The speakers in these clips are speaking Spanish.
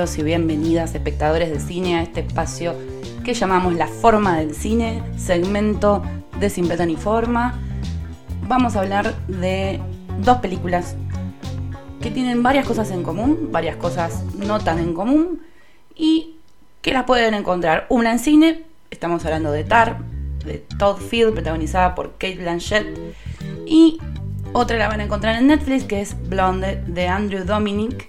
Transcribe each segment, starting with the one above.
Y bienvenidas espectadores de cine a este espacio que llamamos La Forma del Cine, segmento de Sin Plata ni Forma. Vamos a hablar de dos películas que tienen varias cosas en común, varias cosas no tan en común y que las pueden encontrar. Una en cine, estamos hablando de Tar, de Todd Field, protagonizada por Kate Blanchett, y otra la van a encontrar en Netflix, que es Blonde, de Andrew Dominic,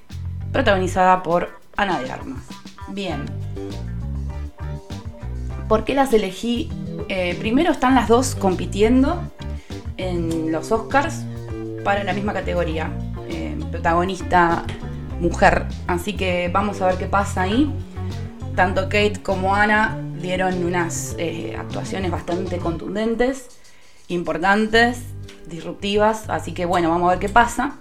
protagonizada por Ana de Armas. Bien. ¿Por qué las elegí? Eh, primero están las dos compitiendo en los Oscars para la misma categoría, eh, protagonista mujer. Así que vamos a ver qué pasa ahí. Tanto Kate como Ana dieron unas eh, actuaciones bastante contundentes, importantes, disruptivas. Así que bueno, vamos a ver qué pasa.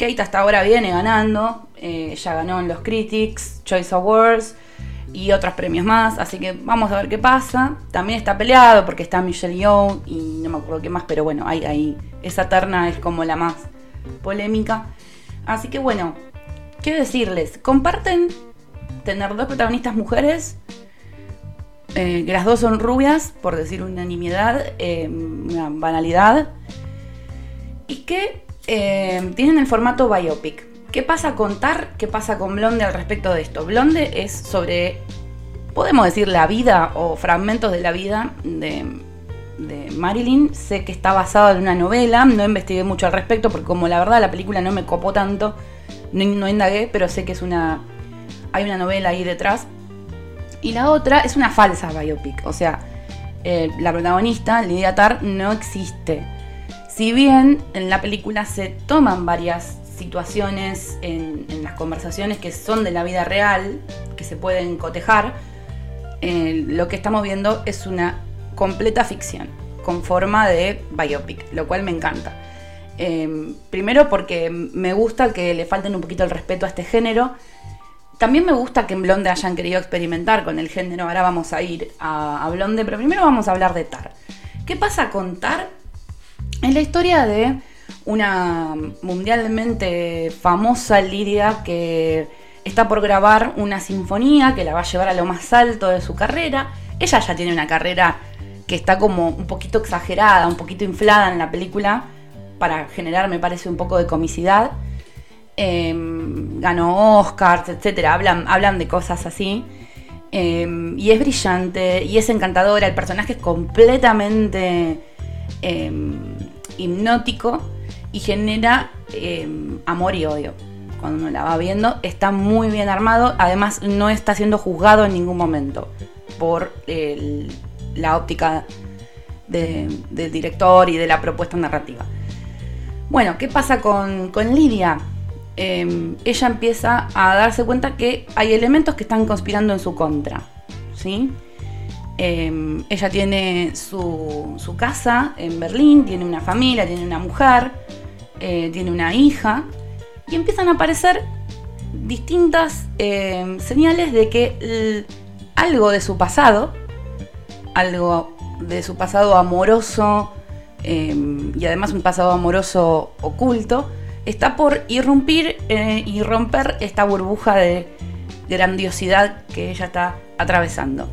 Kate hasta ahora viene ganando, eh, ya ganó en los Critics, Choice Awards y otros premios más, así que vamos a ver qué pasa. También está peleado porque está Michelle Yeoh y no me acuerdo qué más, pero bueno, ahí, ahí esa terna es como la más polémica. Así que bueno, ¿qué decirles? Comparten tener dos protagonistas mujeres, eh, que las dos son rubias, por decir unanimidad, eh, una banalidad, y que eh, tienen el formato biopic. ¿Qué pasa con Tar? ¿Qué pasa con Blonde al respecto de esto? Blonde es sobre, podemos decir, la vida o fragmentos de la vida de, Marilyn. Sé que está basado en una novela, no investigué mucho al respecto porque como la verdad la película no me copó tanto, no, indagué, pero sé que es una... Hay una novela ahí detrás. Y la otra es una falsa biopic, o sea, eh, la protagonista, Lydia Tar, no existe si bien en la película se toman varias situaciones en, las conversaciones que son de la vida real, que se pueden cotejar, eh, lo que estamos viendo es una completa ficción, con forma de biopic, lo cual me encanta. Em, primero porque me gusta que le falten un poquito el respeto a este género. También me gusta que en Blonde hayan querido experimentar con el género. Ahora vamos a ir a, a Blonde, pero primero vamos a hablar de Tar. ¿Qué pasa con Tar? Es la historia de una mundialmente famosa Lidia que está por grabar una sinfonía que la va a llevar a lo más alto de su carrera. Ella ya tiene una carrera que está como un poquito exagerada, un poquito inflada en la película para generar, me parece, un poco de comicidad. Em, ganó Oscars, etc. Hablan, hablan de cosas así. Em, y es brillante y es encantadora. El personaje es completamente em, hipnótico y genera em, amor y odio. Cuando uno la va viendo, está muy bien armado. Además, no está siendo juzgado en ningún momento por la óptica del director y de la propuesta narrativa. Bueno, ¿qué pasa con, Lidia? Em, ella empieza a darse cuenta que hay elementos que están conspirando en su contra. ¿sí? Em, ella tiene su, casa en Berlín, tiene una familia, tiene una mujer, eh, tiene una hija, y empiezan a aparecer distintas em, señales de que algo de su pasado, algo de su pasado amoroso, em, y además un pasado amoroso oculto, está por irrumpir eh, y romper esta burbuja de grandiosidad que ella está atravesando.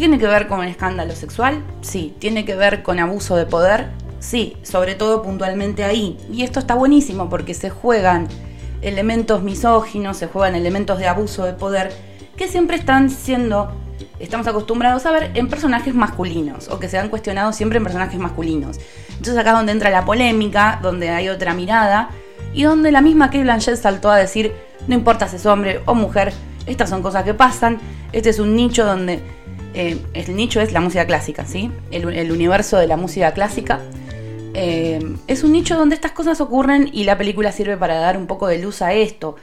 ¿Tiene que ver con escándalo sexual? Sí. ¿Tiene que ver con abuso de poder? Sí, sobre todo puntualmente ahí. Y esto está buenísimo porque se juegan elementos misóginos, se juegan elementos de abuso de poder que siempre están siendo, estamos acostumbrados a ver en personajes masculinos o que se han cuestionado siempre en personajes masculinos. Entonces acá es donde entra la polémica, donde hay otra mirada y donde la misma Kate Blanchett saltó a decir, no importa si es hombre o mujer, estas son cosas que pasan, este es un nicho donde eh, el nicho es la música clásica, ¿sí? El, universo de la música clásica. Eh, es un nicho donde estas cosas ocurren y la película sirve para dar un poco de luz a esto,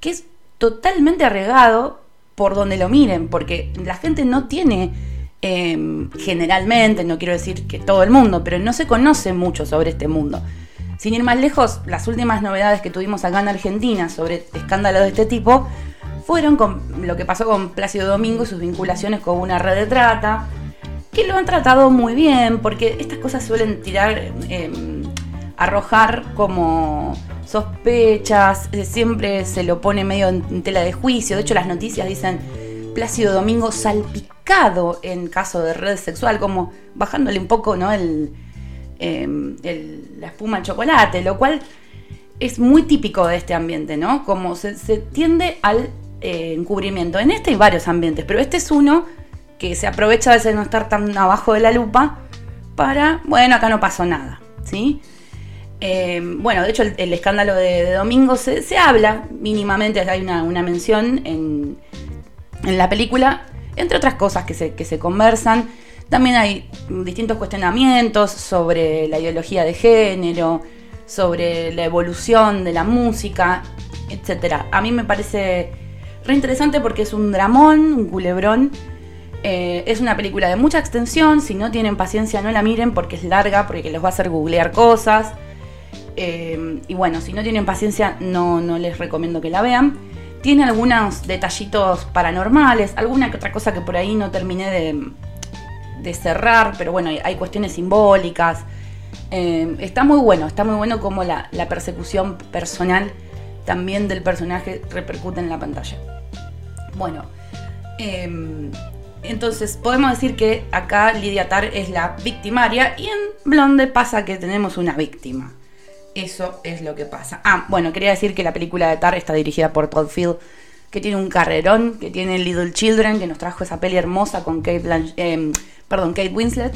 que es totalmente arregado por donde lo miren, porque la gente no tiene, eh, generalmente, no quiero decir que todo el mundo, pero no se conoce mucho sobre este mundo. Sin ir más lejos, las últimas novedades que tuvimos acá en Argentina sobre escándalos de este tipo fueron con lo que pasó con Plácido Domingo y sus vinculaciones con una red de trata, que lo han tratado muy bien, porque estas cosas suelen tirar, em, arrojar como sospechas, eh, siempre se lo pone medio en tela de juicio. De hecho, las noticias dicen Plácido Domingo salpicado en caso de red sexual, como bajándole un poco ¿no? el, em, la espuma al chocolate, lo cual es muy típico de este ambiente, ¿no? Como se, tiende al eh, encubrimiento. En este hay varios ambientes, pero este es uno que se aprovecha de no estar tan abajo de la lupa para, bueno, acá no pasó nada, ¿sí? Eh, bueno, de hecho el, escándalo de, Domingo se, habla mínimamente, hay una, mención en, la película, entre otras cosas que se, que se conversan. También hay distintos cuestionamientos sobre la ideología de género, sobre la evolución de la música, etc. A mí me parece re interesante porque es un dramón, un culebrón. Eh, es una película de mucha extensión, si no tienen paciencia no la miren porque es larga, porque les va a hacer googlear cosas. Eh, y bueno, si no tienen paciencia no, les recomiendo que la vean. Tiene algunos detallitos paranormales, alguna que otra cosa que por ahí no terminé de, de cerrar, pero bueno, hay cuestiones simbólicas. Eh, está muy bueno, está muy bueno como la, persecución personal también del personaje repercute en la pantalla. Bueno, em, entonces podemos decir que acá Lidia Tar es la victimaria y en Blonde pasa que tenemos una víctima. Eso es lo que pasa. Ah, bueno, quería decir que la película de Tar está dirigida por Todd Field, que tiene un carrerón, que tiene Little Children, que nos trajo esa peli hermosa con Kate, em, perdón, Kate Winslet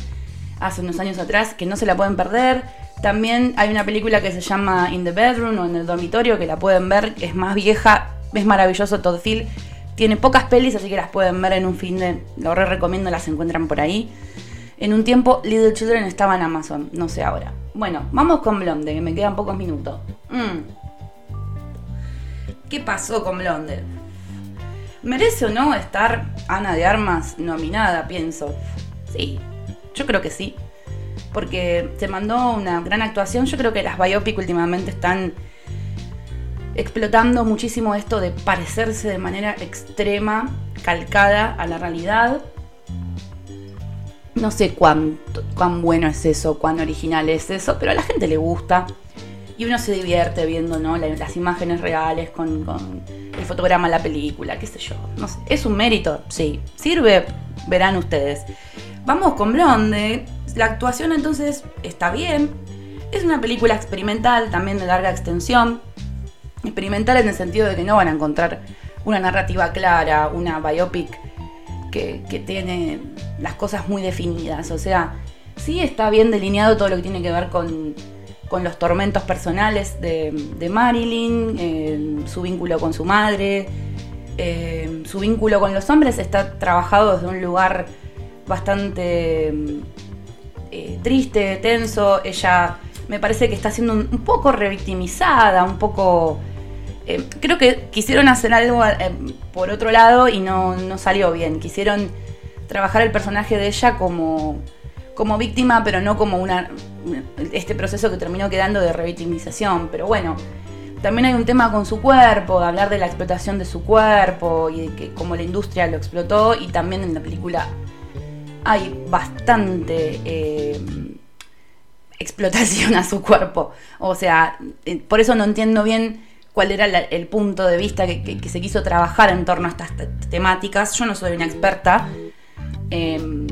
hace unos años atrás, que no se la pueden perder. También hay una película que se llama In the Bedroom o en el dormitorio, que la pueden ver, es más vieja, es maravilloso Todd Phil. Tiene pocas pelis, así que las pueden ver en un fin de... Lo re recomiendo, las encuentran por ahí. En un tiempo, Little Children estaba en Amazon, no sé ahora. Bueno, vamos con Blonde, que me quedan pocos minutos. Mm. ¿Qué pasó con Blonde? ¿Merece o no estar Ana de Armas nominada, pienso? Sí, yo creo que sí. Porque se mandó una gran actuación. Yo creo que las biopic últimamente están explotando muchísimo esto de parecerse de manera extrema, calcada a la realidad. No sé cuán, cuán bueno es eso, cuán original es eso, pero a la gente le gusta. Y uno se divierte viendo ¿no? las imágenes reales con, el fotograma la película, qué sé yo. No sé. ¿Es un mérito? Sí. ¿Sirve? Verán ustedes. Vamos con Blonde. La actuación entonces está bien. Es una película experimental, también de larga extensión. Experimental en el sentido de que no van a encontrar una narrativa clara, una biopic que, tiene las cosas muy definidas. O sea, sí está bien delineado todo lo que tiene que ver con, los tormentos personales de, Marilyn, eh, su vínculo con su madre, eh, su vínculo con los hombres está trabajado desde un lugar bastante eh, triste, tenso. Ella me parece que está siendo un, poco revictimizada, un poco... Eh, creo que quisieron hacer algo eh, por otro lado y no, salió bien. Quisieron trabajar el personaje de ella como, como víctima, pero no como una este proceso que terminó quedando de revictimización. Pero bueno, también hay un tema con su cuerpo, de hablar de la explotación de su cuerpo y de que cómo la industria lo explotó y también en la película hay bastante eh, explotación a su cuerpo. O sea, eh, por eso no entiendo bien cuál era el punto de vista que, se quiso trabajar en torno a estas temáticas. Yo no soy una experta. Em,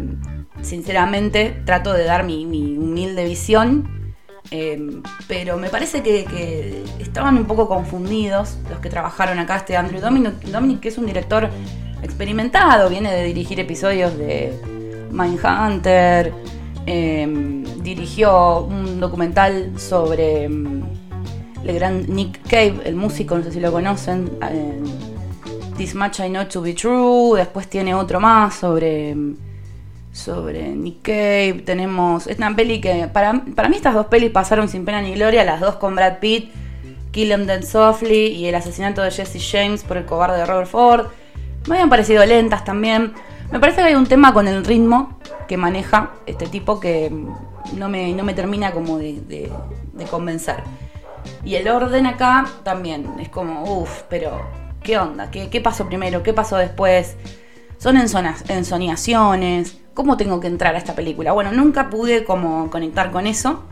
sinceramente, trato de dar mi, humilde visión. Em, pero me parece que, estaban un poco confundidos los que trabajaron acá. Este Andrew Dominic, Dominic, que es un director experimentado, viene de dirigir episodios de, Mindhunter, em, dirigió un documental sobre em, el gran Nick Cave, el músico, no sé si lo conocen, This Much I Know to Be True, después tiene otro más sobre, em, sobre Nick Cave, tenemos, es una peli que, para, para mí estas dos pelis pasaron sin pena ni gloria, las dos con Brad Pitt, Kill Em Dead Softly y el asesinato de Jesse James por el cobarde de Robert Ford, me habían parecido lentas también, me parece que hay un tema con el ritmo que maneja este tipo que no me, no me termina como de, convencer. Y el orden acá también es como, uff, pero ¿qué onda? ¿Qué, ¿Qué, pasó primero? ¿Qué pasó después? Son ensoñaciones. ¿Cómo tengo que entrar a esta película? Bueno, nunca pude como conectar con eso.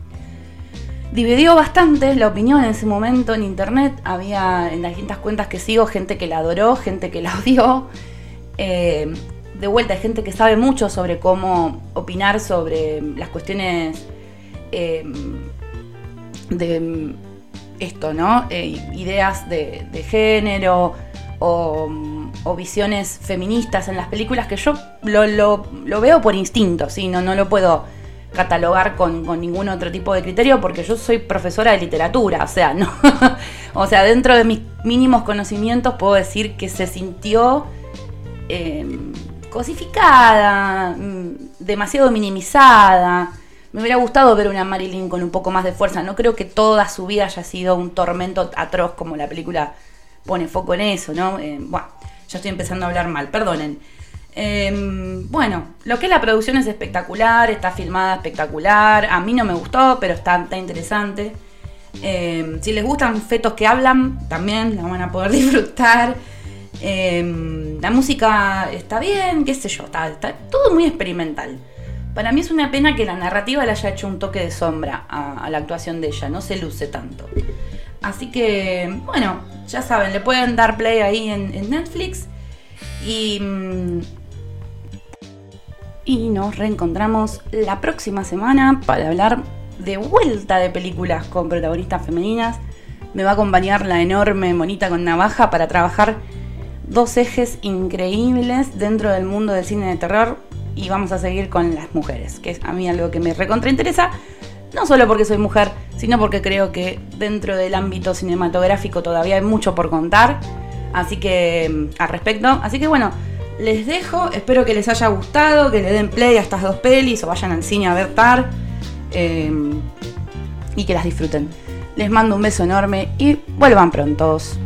dividió bastante la opinión en ese momento en internet. Había en las distintas cuentas que sigo gente que la adoró, gente que la odió. Eh, de vuelta, hay gente que sabe mucho sobre cómo opinar sobre las cuestiones eh, de esto, ¿no? Eh, ideas de, género o, visiones feministas en las películas que yo lo, veo por instinto, ¿sí? No, no lo puedo catalogar con, ningún otro tipo de criterio porque yo soy profesora de literatura, o sea, no. o sea, dentro de mis mínimos conocimientos puedo decir que se sintió em, cosificada, mm, demasiado minimizada. Me hubiera gustado ver una Marilyn con un poco más de fuerza. No creo que toda su vida haya sido un tormento atroz como la película pone foco en eso, ¿no? Eh, bueno, ya estoy empezando a hablar mal, perdonen. Em, bueno, lo que es la producción es espectacular, está filmada espectacular. A mí no me gustó, pero está, interesante. Em, si les gustan fetos que hablan, también la van a poder disfrutar. Em, la música está bien, qué sé yo, está, todo muy experimental. Para mí es una pena que la narrativa le haya hecho un toque de sombra a, la actuación de ella, no se luce tanto. Así que, bueno, ya saben, le pueden dar play ahí en, Netflix. Y, mm, y nos reencontramos la próxima semana para hablar de vuelta de películas con protagonistas femeninas. Me va a acompañar la enorme monita con navaja para trabajar dos ejes increíbles dentro del mundo del cine de terror y vamos a seguir con las mujeres, que es a mí algo que me recontra interesa, no solo porque soy mujer, sino porque creo que dentro del ámbito cinematográfico todavía hay mucho por contar, así que mm, al respecto, así que bueno, les dejo, espero que les haya gustado, que le den play a estas dos pelis o vayan al cine a ver Tar em, y que las disfruten. Les mando un beso enorme y vuelvan prontos.